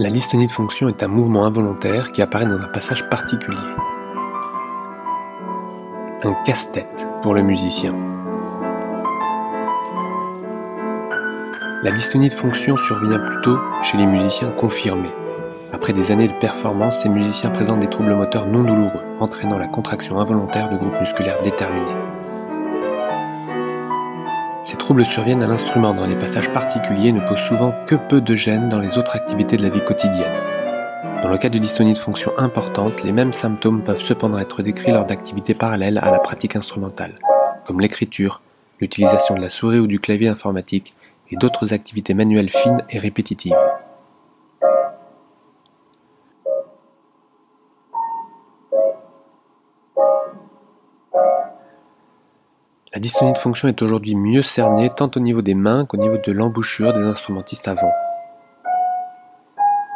La dystonie de fonction est un mouvement involontaire qui apparaît dans un passage particulier. Un casse-tête pour le musicien. La dystonie de fonction survient plutôt chez les musiciens confirmés. Après des années de performance, ces musiciens présentent des troubles moteurs non douloureux, entraînant la contraction involontaire de groupes musculaires déterminés. Ces troubles surviennent à l'instrument dans les passages particuliers et ne posent souvent que peu de gêne dans les autres activités de la vie quotidienne. Dans le cas de dystonie de fonction importante, les mêmes symptômes peuvent cependant être décrits lors d'activités parallèles à la pratique instrumentale, comme l'écriture, l'utilisation de la souris ou du clavier informatique et d'autres activités manuelles fines et répétitives. La dystonie de fonction est aujourd'hui mieux cernée tant au niveau des mains qu'au niveau de l'embouchure des instrumentistes avant.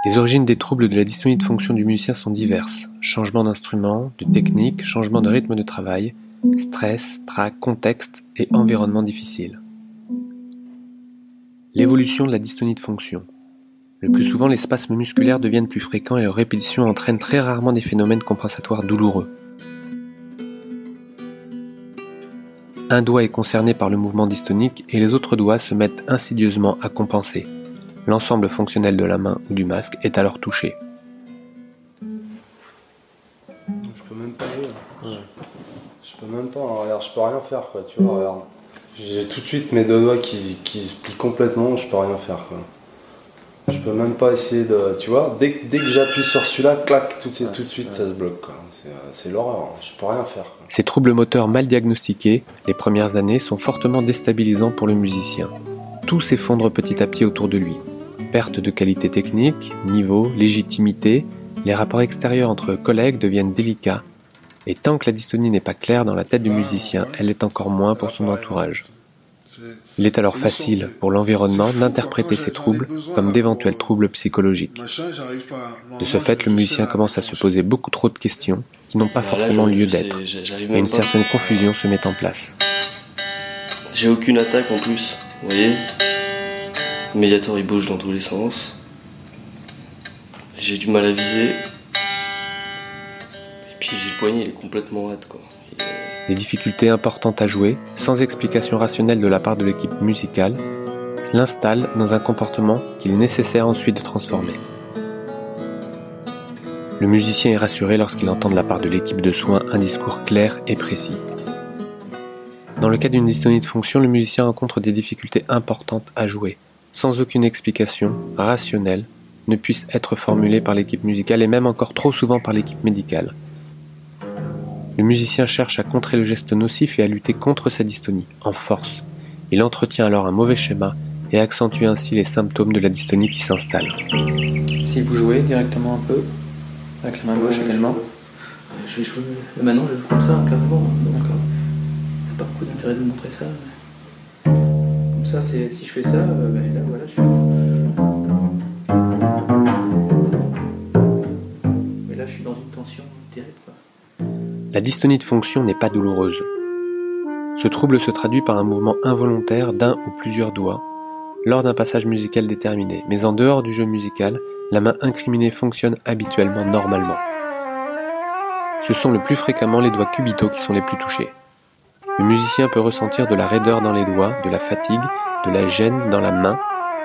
Les origines des troubles de la dystonie de fonction du musicien sont diverses. Changement d'instrument, de technique, changement de rythme de travail, stress, trac, contexte et environnement difficile. L'évolution de la dystonie de fonction. Le plus souvent, les spasmes musculaires deviennent plus fréquents et leur répétition entraîne très rarement des phénomènes compensatoires douloureux. Un doigt est concerné par le mouvement dystonique et les autres doigts se mettent insidieusement à compenser. L'ensemble fonctionnel de la main ou du masque est alors touché. Je peux même pas Je, peux même pas, regarde, je peux rien faire quoi, tu vois, regarde. J'ai tout de suite mes deux doigts qui, qui se plient complètement, je peux rien faire quoi. Je peux même pas essayer de. Tu vois, dès, dès que j'appuie sur celui-là, clac, tout, tout de suite ça se bloque. C'est l'horreur, je peux rien faire. Ces troubles moteurs mal diagnostiqués, les premières années, sont fortement déstabilisants pour le musicien. Tout s'effondre petit à petit autour de lui. Perte de qualité technique, niveau, légitimité, les rapports extérieurs entre collègues deviennent délicats. Et tant que la dystonie n'est pas claire dans la tête du musicien, elle est encore moins pour son entourage. Il est alors facile pour l'environnement d'interpréter ces troubles comme d'éventuels troubles psychologiques. De ce fait, le musicien commence à se poser beaucoup trop de questions qui n'ont pas forcément lieu d'être, et une certaine confusion se met en place. J'ai aucune attaque en plus, vous voyez Le médiator il bouge dans tous les sens. J'ai du mal à viser. Et puis j'ai le poignet, il est complètement raide quoi des difficultés importantes à jouer, sans explication rationnelle de la part de l'équipe musicale, l'installe dans un comportement qu'il est nécessaire ensuite de transformer. Le musicien est rassuré lorsqu'il entend de la part de l'équipe de soins un discours clair et précis. Dans le cas d'une dystonie de fonction, le musicien rencontre des difficultés importantes à jouer, sans aucune explication rationnelle ne puisse être formulée par l'équipe musicale et même encore trop souvent par l'équipe médicale. Le musicien cherche à contrer le geste nocif et à lutter contre sa dystonie, en force. Il entretient alors un mauvais schéma et accentue ainsi les symptômes de la dystonie qui s'installe. Si vous jouez directement un peu, avec la main gauche également Je vais jouer. Maintenant, je joue comme ça, carrément. D'accord. Il n'y a pas beaucoup d'intérêt de montrer ça. Comme ça, si je fais ça, euh, ben là, voilà, je suis. Mais là, je suis dans une tension. La dystonie de fonction n'est pas douloureuse. Ce trouble se traduit par un mouvement involontaire d'un ou plusieurs doigts lors d'un passage musical déterminé, mais en dehors du jeu musical, la main incriminée fonctionne habituellement normalement. Ce sont le plus fréquemment les doigts cubitaux qui sont les plus touchés. Le musicien peut ressentir de la raideur dans les doigts, de la fatigue, de la gêne dans la main,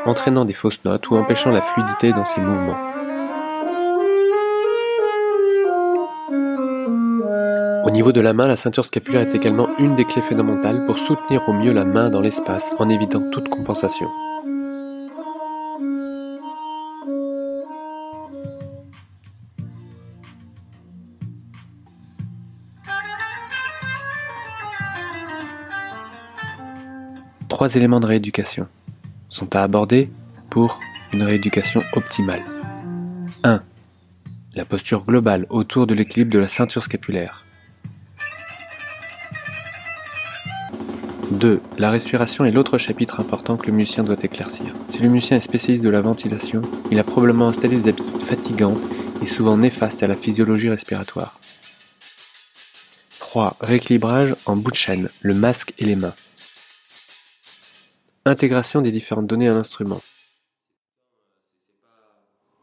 entraînant des fausses notes ou empêchant la fluidité dans ses mouvements. Au niveau de la main, la ceinture scapulaire est également une des clés fondamentales pour soutenir au mieux la main dans l'espace en évitant toute compensation. Trois éléments de rééducation sont à aborder pour une rééducation optimale. 1. La posture globale autour de l'équilibre de la ceinture scapulaire. 2. La respiration est l'autre chapitre important que le musicien doit éclaircir. Si le musicien est spécialiste de la ventilation, il a probablement installé des habitudes fatigantes et souvent néfastes à la physiologie respiratoire. 3. Rééquilibrage en bout de chaîne, le masque et les mains. Intégration des différentes données à l'instrument.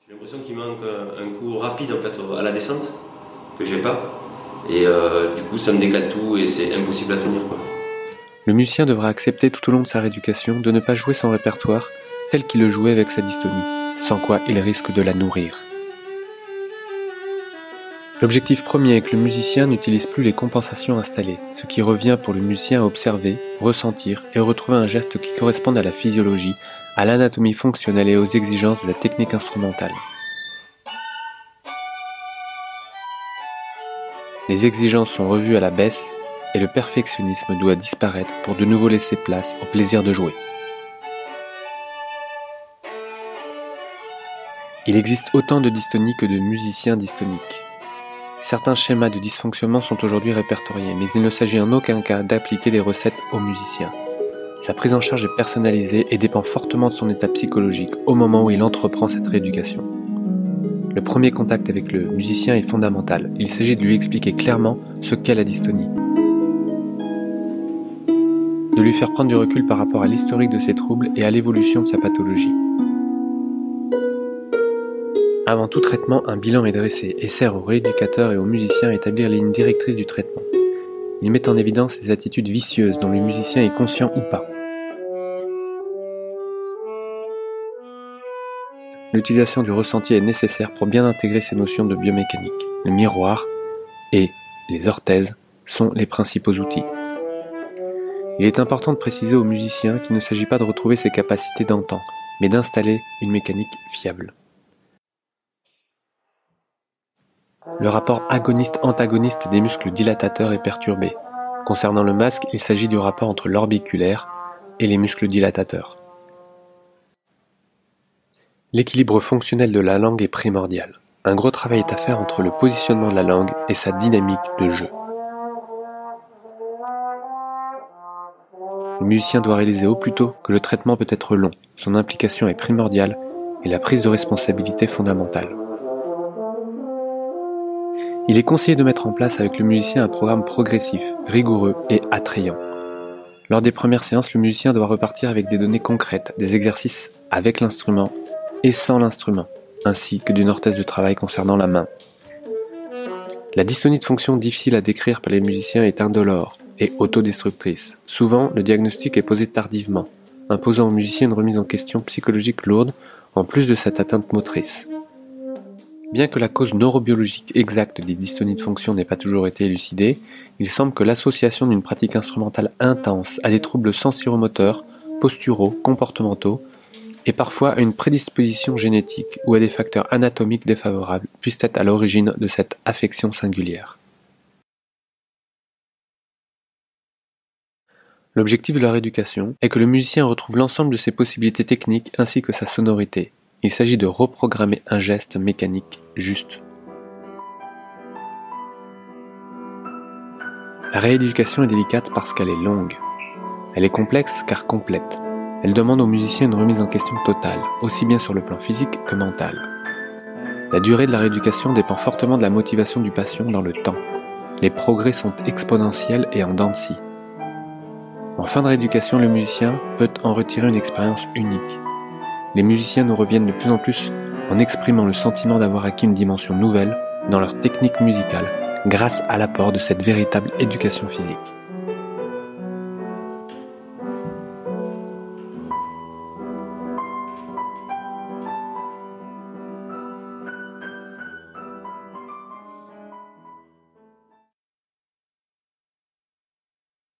l'impression qu'il manque un coup rapide en fait à la descente que j'ai pas. Et euh, du coup, ça me décale tout et c'est impossible à tenir. Quoi. Le musicien devra accepter tout au long de sa rééducation de ne pas jouer son répertoire tel qu'il le jouait avec sa dystonie, sans quoi il risque de la nourrir. L'objectif premier est que le musicien n'utilise plus les compensations installées, ce qui revient pour le musicien à observer, ressentir et retrouver un geste qui corresponde à la physiologie, à l'anatomie fonctionnelle et aux exigences de la technique instrumentale. Les exigences sont revues à la baisse et le perfectionnisme doit disparaître pour de nouveau laisser place au plaisir de jouer. Il existe autant de dystonies que de musiciens dystoniques. Certains schémas de dysfonctionnement sont aujourd'hui répertoriés, mais il ne s'agit en aucun cas d'appliquer les recettes aux musiciens. Sa prise en charge est personnalisée et dépend fortement de son état psychologique au moment où il entreprend cette rééducation. Le premier contact avec le musicien est fondamental. Il s'agit de lui expliquer clairement ce qu'est la dystonie. De lui faire prendre du recul par rapport à l'historique de ses troubles et à l'évolution de sa pathologie. Avant tout traitement, un bilan est dressé et sert aux rééducateurs et aux musiciens à établir les lignes directrices du traitement. Il met en évidence les attitudes vicieuses dont le musicien est conscient ou pas. L'utilisation du ressenti est nécessaire pour bien intégrer ces notions de biomécanique. Le miroir et les orthèses sont les principaux outils. Il est important de préciser aux musiciens qu'il ne s'agit pas de retrouver ses capacités d'antan, mais d'installer une mécanique fiable. Le rapport agoniste-antagoniste des muscles dilatateurs est perturbé. Concernant le masque, il s'agit du rapport entre l'orbiculaire et les muscles dilatateurs. L'équilibre fonctionnel de la langue est primordial. Un gros travail est à faire entre le positionnement de la langue et sa dynamique de jeu. Le musicien doit réaliser au plus tôt que le traitement peut être long, son implication est primordiale et la prise de responsabilité fondamentale. Il est conseillé de mettre en place avec le musicien un programme progressif, rigoureux et attrayant. Lors des premières séances, le musicien doit repartir avec des données concrètes, des exercices avec l'instrument et sans l'instrument, ainsi que d'une orthèse de travail concernant la main. La dystonie de fonction difficile à décrire par les musiciens est indolore et autodestructrice. Souvent, le diagnostic est posé tardivement, imposant aux musiciens une remise en question psychologique lourde en plus de cette atteinte motrice. Bien que la cause neurobiologique exacte des dystonies de fonction n'ait pas toujours été élucidée, il semble que l'association d'une pratique instrumentale intense à des troubles sensiromoteurs, posturaux, comportementaux et parfois à une prédisposition génétique ou à des facteurs anatomiques défavorables puissent être à l'origine de cette affection singulière. L'objectif de la rééducation est que le musicien retrouve l'ensemble de ses possibilités techniques ainsi que sa sonorité. Il s'agit de reprogrammer un geste mécanique juste. La rééducation est délicate parce qu'elle est longue. Elle est complexe car complète. Elle demande au musicien une remise en question totale, aussi bien sur le plan physique que mental. La durée de la rééducation dépend fortement de la motivation du patient dans le temps. Les progrès sont exponentiels et en dents. En fin de rééducation, le musicien peut en retirer une expérience unique. Les musiciens nous reviennent de plus en plus en exprimant le sentiment d'avoir acquis une dimension nouvelle dans leur technique musicale grâce à l'apport de cette véritable éducation physique.